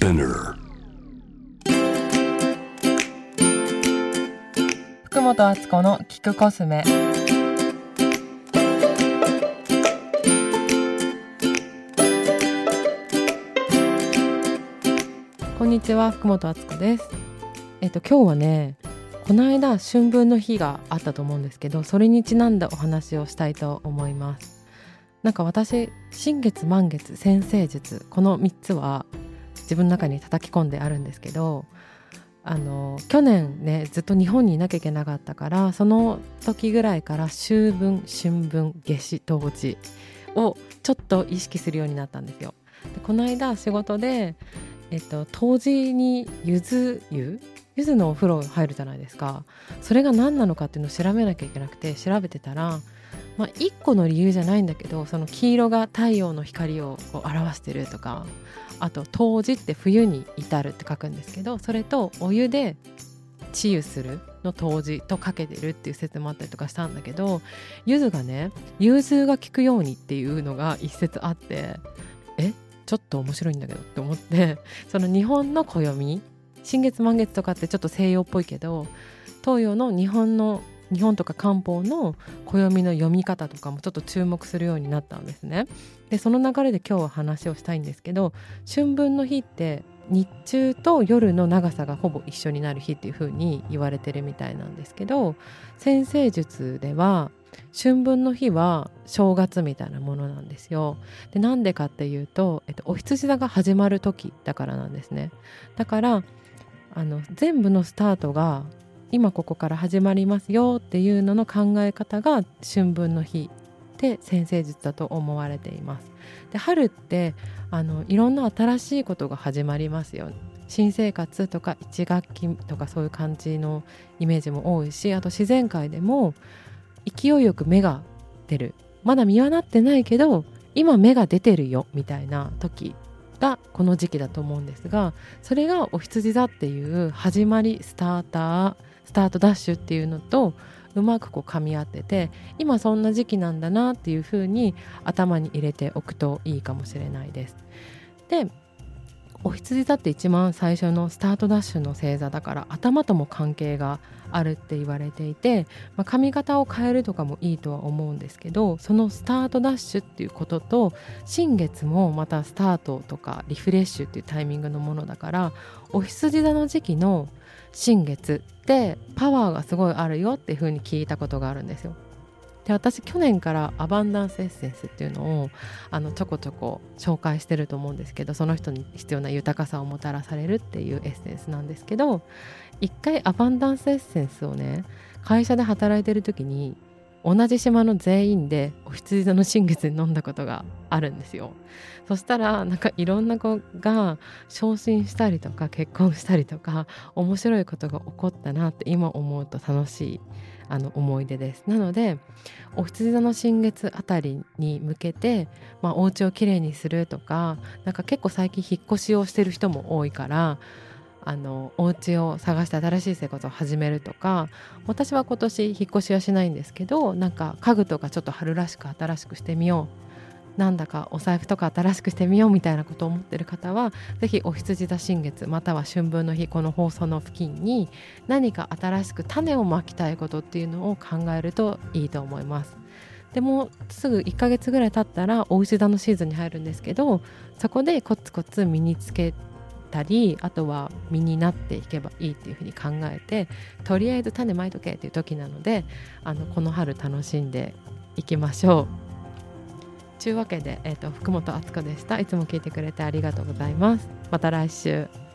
Spinner. 福本敦子の聞くコスメ。こんにちは福本敦子です。えっと今日はねこの間春分の日があったと思うんですけどそれにちなんだお話をしたいと思います。なんか私新月満月先生術この3つは自分の中に叩き込んであるんですけどあの去年ねずっと日本にいなきゃいけなかったからその時ぐらいから秋分春分夏至冬至をちょっと意識するようになったんですよ。でこの間仕事で、えっと、冬至に柚子湯柚子のお風呂入るじゃないですかそれが何なのかっていうのを調べなきゃいけなくて調べてたらまあ、1個の理由じゃないんだけどその黄色が太陽の光をこう表してるとかあと冬至って冬に至るって書くんですけどそれとお湯で治癒するの冬至とかけてるっていう説もあったりとかしたんだけど柚子がね融通が効くようにっていうのが一説あってえちょっと面白いんだけどって思ってその日本の暦新月満月とかってちょっと西洋っぽいけど東洋の日本の日本とか漢方の暦の読み方とかもちょっと注目するようになったんですね。でその流れで今日は話をしたいんですけど春分の日って日中と夜の長さがほぼ一緒になる日っていう風に言われてるみたいなんですけど先生術では春分の日は正月みたいなものなんですよ。でなんでかっていうと、えっと、お羊座が始まる時だからなんですね。だからあの全部のスタートが今ここから始まりますよっていうのの考え方が春分の日で先生術だと思われています。で春ってあのいろんな新しいことが始まりますよ。新生活とか1学期とかそういう感じのイメージも多いしあと自然界でも勢いよく芽が出るまだ実はなってないけど今芽が出てるよみたいな時がこの時期だと思うんですがそれがお羊座っていう始まりスタータースタートダッシュっていうのとうまくこう噛み合ってて今そんな時期なんだなっていうふうに頭に入れておくといいかもしれないです。でお羊座って一番最初のスタートダッシュの星座だから頭とも関係があるって言われていて、まあ、髪型を変えるとかもいいとは思うんですけどそのスタートダッシュっていうことと新月もまたスタートとかリフレッシュっていうタイミングのものだからお羊座の時期の新月ってパワーがすごいあるよっていう風に聞いたことがあるんですよ。で私去年からアバンダンスエッセンスっていうのをあのちょこちょこ紹介してると思うんですけどその人に必要な豊かさをもたらされるっていうエッセンスなんですけど一回アバンダンスエッセンスをね会社で働いてる時に同じ島の全員でお羊座の新月に飲んだことがあるんですよ。そしたらなんかいろんな子が昇進したりとか結婚したりとか面白いことが起こったなって今思うと楽しいあの思い出です。なのでお羊座の新月あたりに向けて、まあ、お家をきれいにするとかなんか結構最近引っ越しをしてる人も多いからあのお家を探して新しい生活を始めるとか私は今年引っ越しはしないんですけどなんか家具とかちょっと春らしく新しくしてみようなんだかお財布とか新しくしてみようみたいなことを思ってる方は是非お羊座新月または春分の日この放送の付近に何か新しく種をまきたいことっていうのを考えるといいと思います。でもすぐ1ヶ月ぐらい経ったらお牛座のシーズンに入るんですけどそこでコツコツ身につけたりあとは実になっていけばいいっていうふうに考えてとりあえず種まいとけっていう時なのであのこの春楽しんでいきましょう。というわけで、えーと、福本敦子でした。いつも聞いてくれてありがとうございます。また来週。